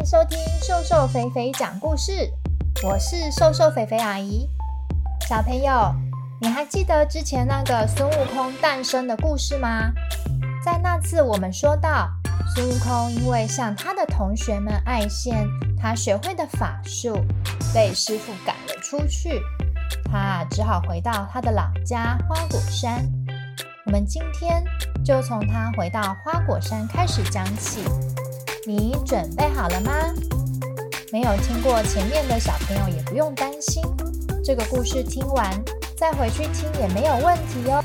欢迎收听瘦瘦肥肥讲故事，我是瘦瘦肥肥阿姨。小朋友，你还记得之前那个孙悟空诞生的故事吗？在那次我们说到，孙悟空因为向他的同学们爱献他学会的法术，被师傅赶了出去，他只好回到他的老家花果山。我们今天就从他回到花果山开始讲起。你准备好了吗？没有听过前面的小朋友也不用担心，这个故事听完再回去听也没有问题哦。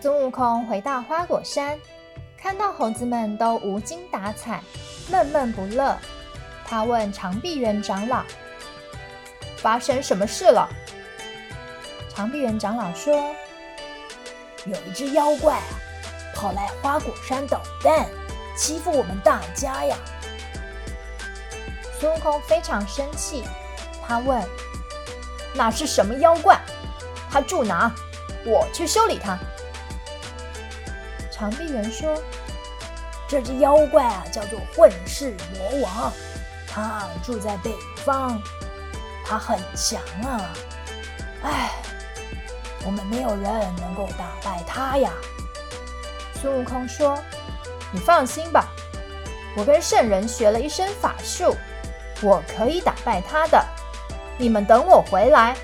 孙悟空回到花果山，看到猴子们都无精打采、闷闷不乐，他问长臂猿长老：“发生什么事了？”长臂猿长老说：“有一只妖怪啊，跑来花果山捣蛋，欺负我们大家呀！”孙悟空非常生气，他问：“那是什么妖怪？他住哪？我去修理他。”长臂猿说：“这只妖怪啊，叫做混世魔王，他住在北方，他很强啊！哎。”我们没有人能够打败他呀。孙悟空说：“你放心吧，我跟圣人学了一身法术，我可以打败他的。你们等我回来。”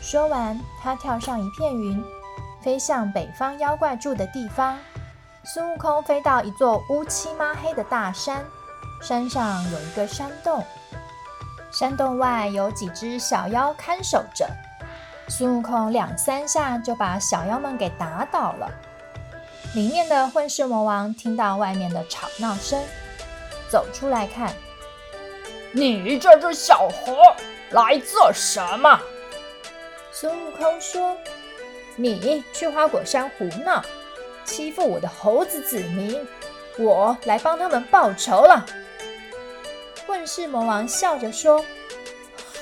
说完，他跳上一片云，飞向北方妖怪住的地方。孙悟空飞到一座乌漆抹黑的大山，山上有一个山洞，山洞外有几只小妖看守着。孙悟空两三下就把小妖们给打倒了。里面的混世魔王听到外面的吵闹声，走出来看：“你这只小猴来做什么？”孙悟空说：“你去花果山胡闹，欺负我的猴子子民，我来帮他们报仇了。”混世魔王笑着说：“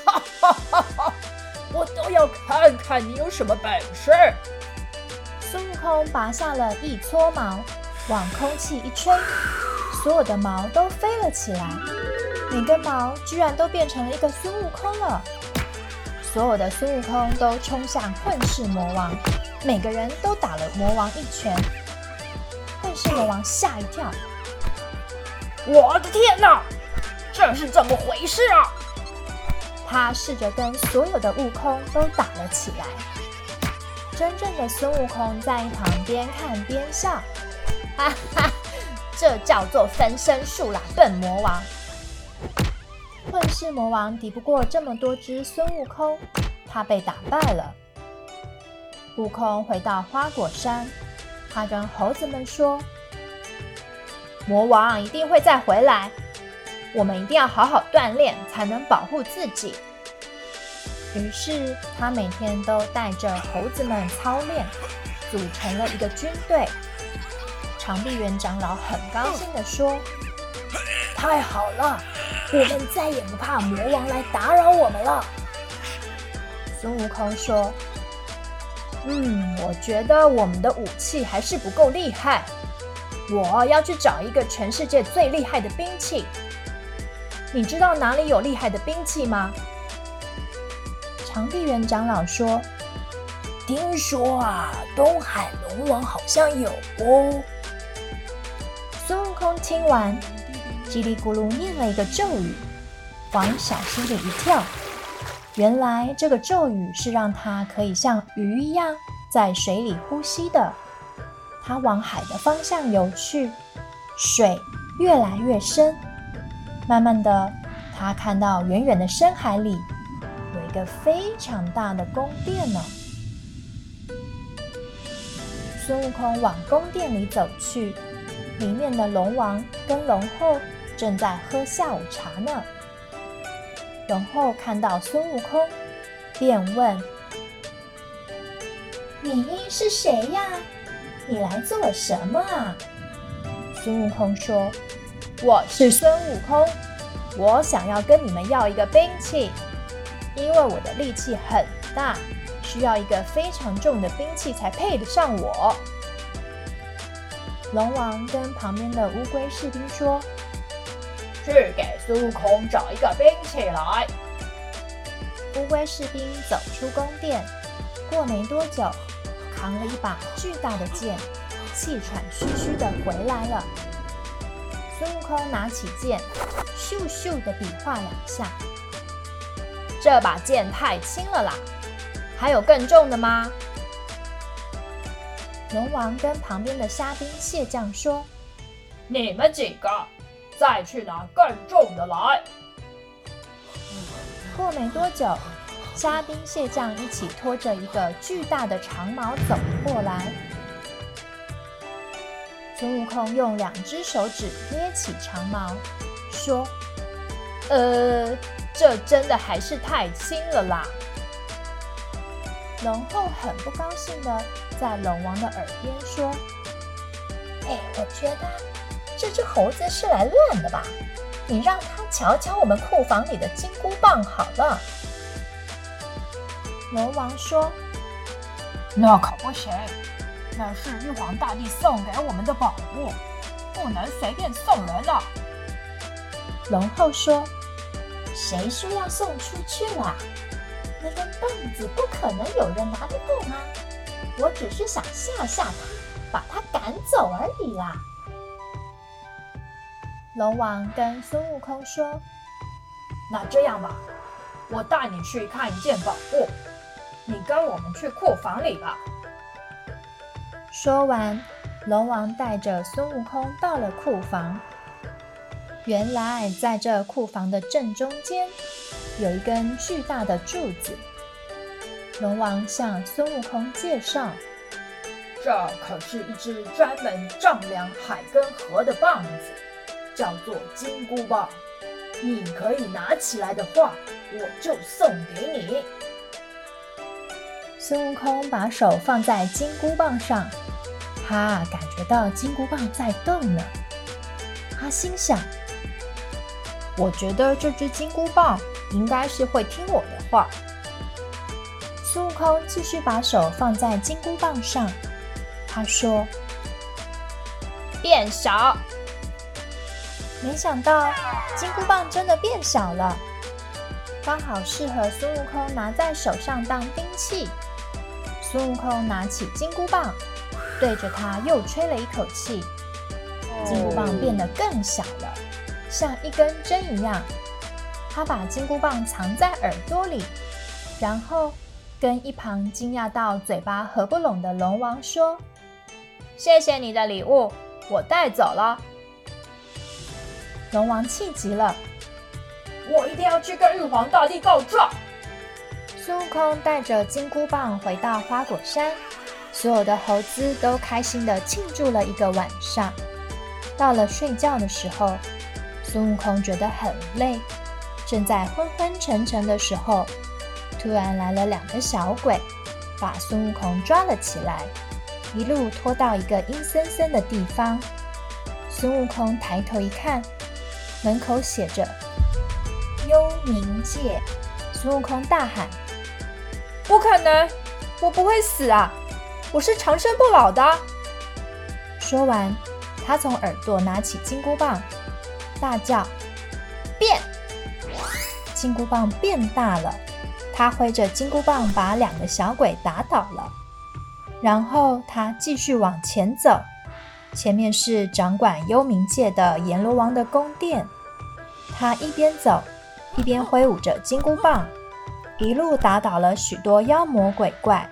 哈哈哈哈！”我都要看看你有什么本事！孙悟空拔下了一撮毛，往空气一吹，所有的毛都飞了起来，每根毛居然都变成了一个孙悟空了。所有的孙悟空都冲向混世魔王，每个人都打了魔王一拳。混世魔王吓一跳：“我的天哪，这是怎么回事啊？”他试着跟所有的悟空都打了起来。真正的孙悟空在一旁边看边笑，哈哈，这叫做分身术啦，笨魔王！混世魔王敌不过这么多只孙悟空，他被打败了。悟空回到花果山，他跟猴子们说：“魔王一定会再回来。”我们一定要好好锻炼，才能保护自己。于是他每天都带着猴子们操练，组成了一个军队。长臂猿长老很高兴地说：“太好了，我们再也不怕魔王来打扰我们了。”孙悟空说：“嗯，我觉得我们的武器还是不够厉害，我要去找一个全世界最厉害的兵器。”你知道哪里有厉害的兵器吗？长臂猿长老说：“听说啊，东海龙王好像有哦。”孙悟空听完，叽里咕噜念了一个咒语，往小溪里一跳。原来这个咒语是让他可以像鱼一样在水里呼吸的。他往海的方向游去，水越来越深。慢慢的，他看到远远的深海里有一个非常大的宫殿呢。孙悟空往宫殿里走去，里面的龙王跟龙后正在喝下午茶呢。龙后看到孙悟空，便问：“你是谁呀？你来做什么啊？”孙悟空说。我是孙悟空，我想要跟你们要一个兵器，因为我的力气很大，需要一个非常重的兵器才配得上我。龙王跟旁边的乌龟士兵说：“去给孙悟空找一个兵器来。”乌龟士兵走出宫殿，过没多久，扛了一把巨大的剑，气喘吁吁地回来了。孙悟空拿起剑，咻咻的比划两下。这把剑太轻了啦，还有更重的吗？龙王跟旁边的虾兵蟹将说：“你们几个再去拿更重的来。”过没多久，虾兵蟹将一起拖着一个巨大的长矛走了过来。孙悟空用两只手指捏起长矛，说：“呃，这真的还是太轻了啦。”龙后很不高兴的在龙王的耳边说：“哎，我觉得这只猴子是来乱的吧？你让他瞧瞧我们库房里的金箍棒好了。”龙王说：“那可不行，那是玉皇大帝送给我们的宝物，不能随便送人了。”龙后说：“谁说要送出去了？”那根棒子不可能有人拿得动啊！我只是想吓吓他，把他赶走而已啦。龙王跟孙悟空说：“那这样吧，我带你去看一件宝物，你跟我们去库房里吧。”说完，龙王带着孙悟空到了库房。原来，在这库房的正中间，有一根巨大的柱子。龙王向孙悟空介绍：“这可是一只专门丈量海跟河的棒子，叫做金箍棒。你可以拿起来的话，我就送给你。”孙悟空把手放在金箍棒上，他感觉到金箍棒在动呢。他心想。我觉得这只金箍棒应该是会听我的话。孙悟空继续把手放在金箍棒上，他说：“变小。”没想到金箍棒真的变小了，刚好适合孙悟空拿在手上当兵器。孙悟空拿起金箍棒，对着它又吹了一口气，金箍棒变得更小了。像一根针一样，他把金箍棒藏在耳朵里，然后跟一旁惊讶到嘴巴合不拢的龙王说：“谢谢你的礼物，我带走了。”龙王气急了：“我一定要去跟玉皇大帝告状！”孙悟空带着金箍棒回到花果山，所有的猴子都开心地庆祝了一个晚上。到了睡觉的时候，孙悟空觉得很累，正在昏昏沉沉的时候，突然来了两个小鬼，把孙悟空抓了起来，一路拖到一个阴森森的地方。孙悟空抬头一看，门口写着“幽冥界”。孙悟空大喊：“不可能，我不会死啊！我是长生不老的。”说完，他从耳朵拿起金箍棒。大叫：“变！”金箍棒变大了，他挥着金箍棒把两个小鬼打倒了。然后他继续往前走，前面是掌管幽冥界的阎罗王的宫殿。他一边走，一边挥舞着金箍棒，一路打倒了许多妖魔鬼怪。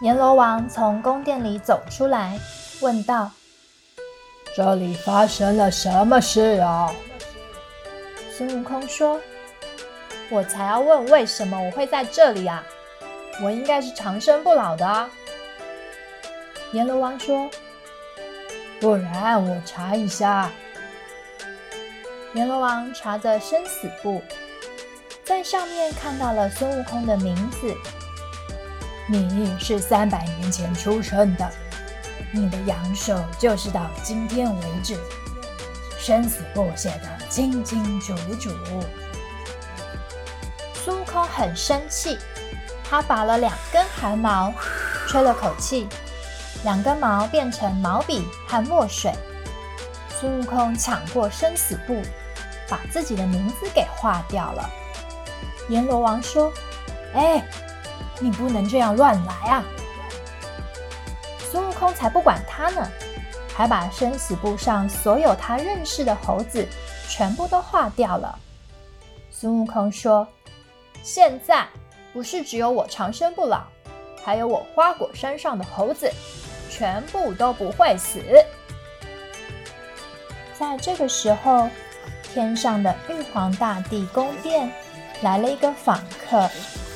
阎罗王从宫殿里走出来，问道。这里发生了什么事啊？孙悟空说：“我才要问为什么我会在这里啊！我应该是长生不老的啊。”阎罗王说：“不然我查一下。”阎罗王查着生死簿，在上面看到了孙悟空的名字。你是三百年前出生的。你的阳寿就是到今天为止，生死簿写得清清楚楚。孙悟空很生气，他拔了两根汗毛，吹了口气，两根毛变成毛笔和墨水。孙悟空抢过生死簿，把自己的名字给划掉了。阎罗王说：“哎，你不能这样乱来啊！”孙悟空才不管他呢，还把生死簿上所有他认识的猴子全部都划掉了。孙悟空说：“现在不是只有我长生不老，还有我花果山上的猴子，全部都不会死。”在这个时候，天上的玉皇大帝宫殿来了一个访客，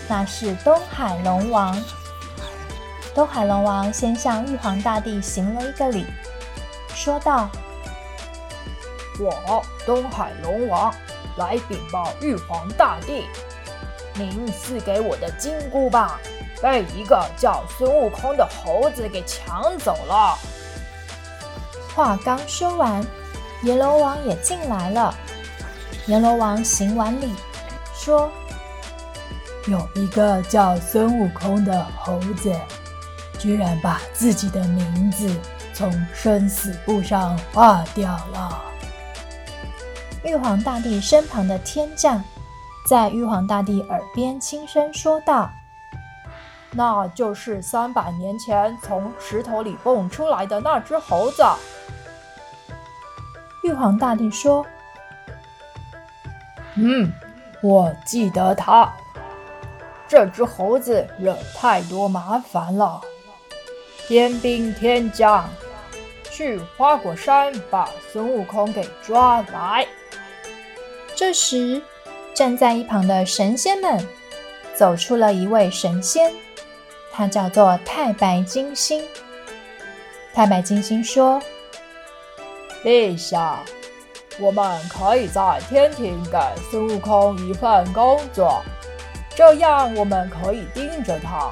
那是东海龙王。东海龙王先向玉皇大帝行了一个礼，说道：“我东海龙王来禀报玉皇大帝，您赐给我的金箍棒被一个叫孙悟空的猴子给抢走了。”话刚说完。阎罗王也进来了。阎罗王行完礼，说：“有一个叫孙悟空的猴子，居然把自己的名字从生死簿上划掉了。”玉皇大帝身旁的天将在玉皇大帝耳边轻声说道：“那就是三百年前从石头里蹦出来的那只猴子。”玉皇大帝说：“嗯，我记得他。这只猴子惹太多麻烦了，天兵天将，去花果山把孙悟空给抓来。”这时，站在一旁的神仙们走出了一位神仙，他叫做太白金星。太白金星说。陛下，我们可以在天庭给孙悟空一份工作，这样我们可以盯着他，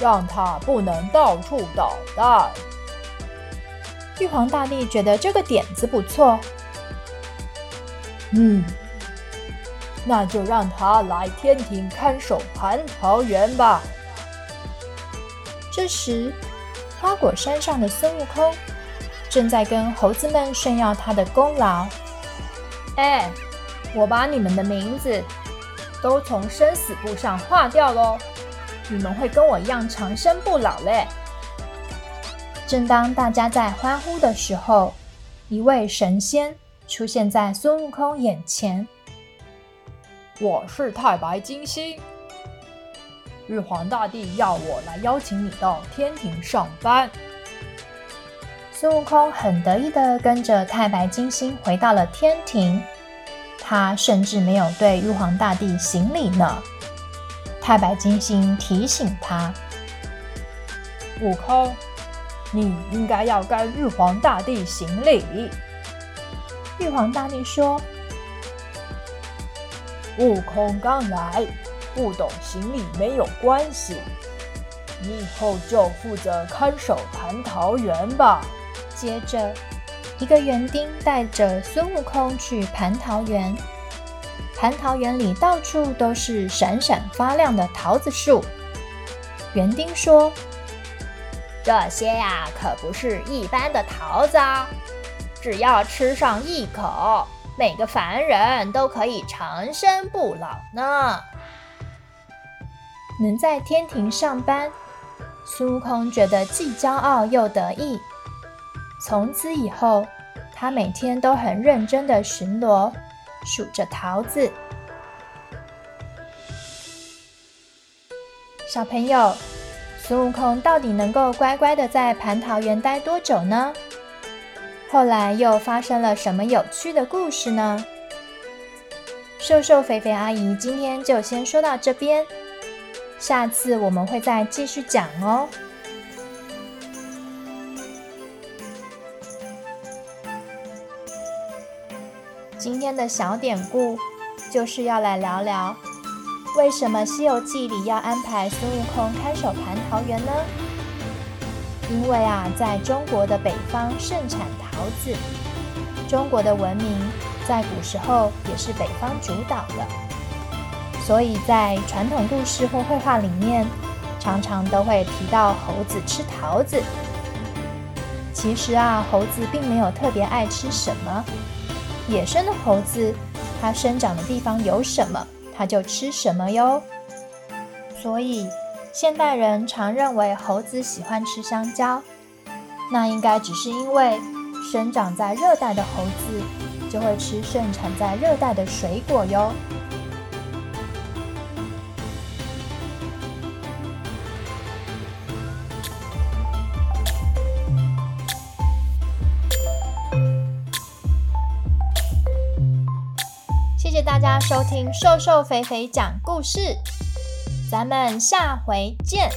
让他不能到处捣蛋。玉皇大帝觉得这个点子不错，嗯，那就让他来天庭看守蟠桃园吧。这时，花果山上的孙悟空。正在跟猴子们炫耀他的功劳。哎，我把你们的名字都从生死簿上划掉喽，你们会跟我一样长生不老嘞！正当大家在欢呼的时候，一位神仙出现在孙悟空眼前。我是太白金星，玉皇大帝要我来邀请你到天庭上班。孙悟空很得意的跟着太白金星回到了天庭，他甚至没有对玉皇大帝行礼呢。太白金星提醒他：“悟空，你应该要跟玉皇大帝行礼。”玉皇大帝说：“悟空刚来，不懂行礼没有关系，你以后就负责看守蟠桃园吧。”接着，一个园丁带着孙悟空去蟠桃园。蟠桃园里到处都是闪闪发亮的桃子树。园丁说：“这些呀，可不是一般的桃子啊！只要吃上一口，每个凡人都可以长生不老呢。”能在天庭上班，孙悟空觉得既骄傲又得意。从此以后，他每天都很认真地巡逻，数着桃子。小朋友，孙悟空到底能够乖乖地在蟠桃园待多久呢？后来又发生了什么有趣的故事呢？瘦瘦肥肥阿姨今天就先说到这边，下次我们会再继续讲哦。今天的小典故就是要来聊聊，为什么《西游记》里要安排孙悟空看守蟠桃园呢？因为啊，在中国的北方盛产桃子，中国的文明在古时候也是北方主导的，所以在传统故事或绘画里面，常常都会提到猴子吃桃子。其实啊，猴子并没有特别爱吃什么。野生的猴子，它生长的地方有什么，它就吃什么哟。所以，现代人常认为猴子喜欢吃香蕉，那应该只是因为生长在热带的猴子就会吃盛产在热带的水果哟。收听瘦瘦肥肥讲故事，咱们下回见。